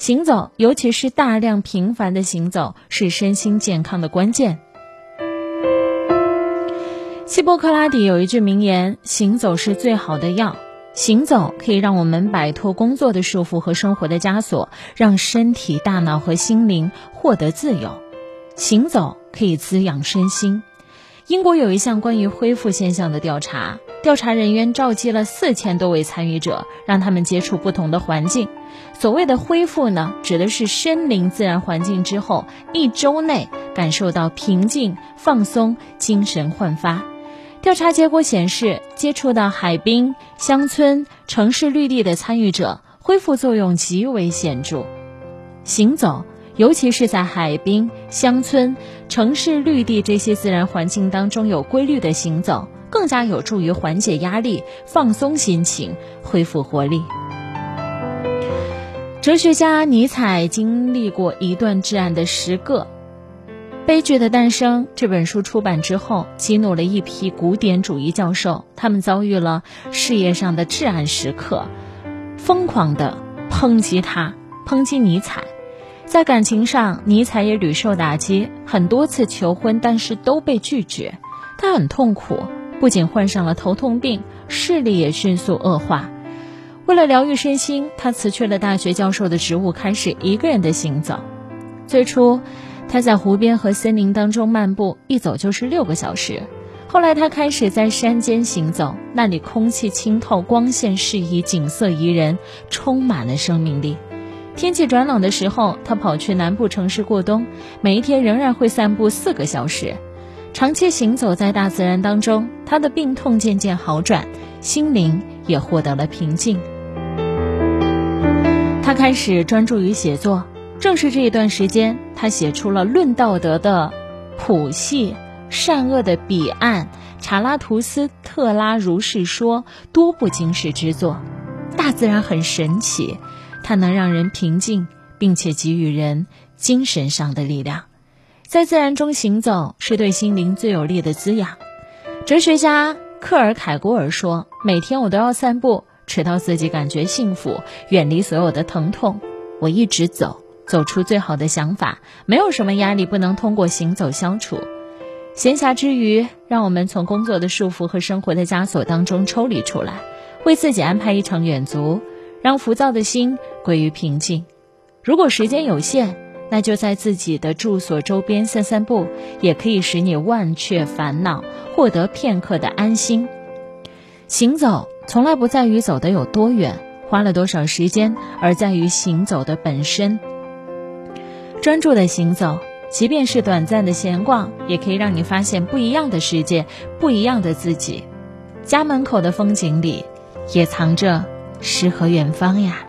行走，尤其是大量频繁的行走，是身心健康的关键。希波克拉底有一句名言：“行走是最好的药。”行走可以让我们摆脱工作的束缚和生活的枷锁，让身体、大脑和心灵获得自由。行走可以滋养身心。英国有一项关于恢复现象的调查，调查人员召集了四千多位参与者，让他们接触不同的环境。所谓的恢复呢，指的是身临自然环境之后一周内感受到平静、放松、精神焕发。调查结果显示，接触到海滨、乡村、城市绿地的参与者，恢复作用极为显著。行走，尤其是在海滨、乡村、城市绿地这些自然环境当中有规律的行走，更加有助于缓解压力、放松心情、恢复活力。哲学家尼采经历过一段至暗的时刻。《悲剧的诞生》这本书出版之后，激怒了一批古典主义教授。他们遭遇了事业上的至暗时刻，疯狂地抨击他，抨击尼采。在感情上，尼采也屡受打击，很多次求婚，但是都被拒绝。他很痛苦，不仅患上了头痛病，视力也迅速恶化。为了疗愈身心，他辞去了大学教授的职务，开始一个人的行走。最初。他在湖边和森林当中漫步，一走就是六个小时。后来他开始在山间行走，那里空气清透，光线适宜，景色宜人，充满了生命力。天气转冷的时候，他跑去南部城市过冬，每一天仍然会散步四个小时。长期行走在大自然当中，他的病痛渐渐好转，心灵也获得了平静。他开始专注于写作。正是这一段时间，他写出了《论道德的谱系》《善恶的彼岸》《查拉图斯特拉如是说》多部经世之作。大自然很神奇，它能让人平静，并且给予人精神上的力量。在自然中行走，是对心灵最有力的滋养。哲学家克尔凯郭尔说：“每天我都要散步，直到自己感觉幸福，远离所有的疼痛。我一直走。”走出最好的想法，没有什么压力不能通过行走消除。闲暇之余，让我们从工作的束缚和生活的枷锁当中抽离出来，为自己安排一场远足，让浮躁的心归于平静。如果时间有限，那就在自己的住所周边散散步，也可以使你忘却烦恼，获得片刻的安心。行走从来不在于走得有多远，花了多少时间，而在于行走的本身。专注的行走，即便是短暂的闲逛，也可以让你发现不一样的世界，不一样的自己。家门口的风景里，也藏着诗和远方呀。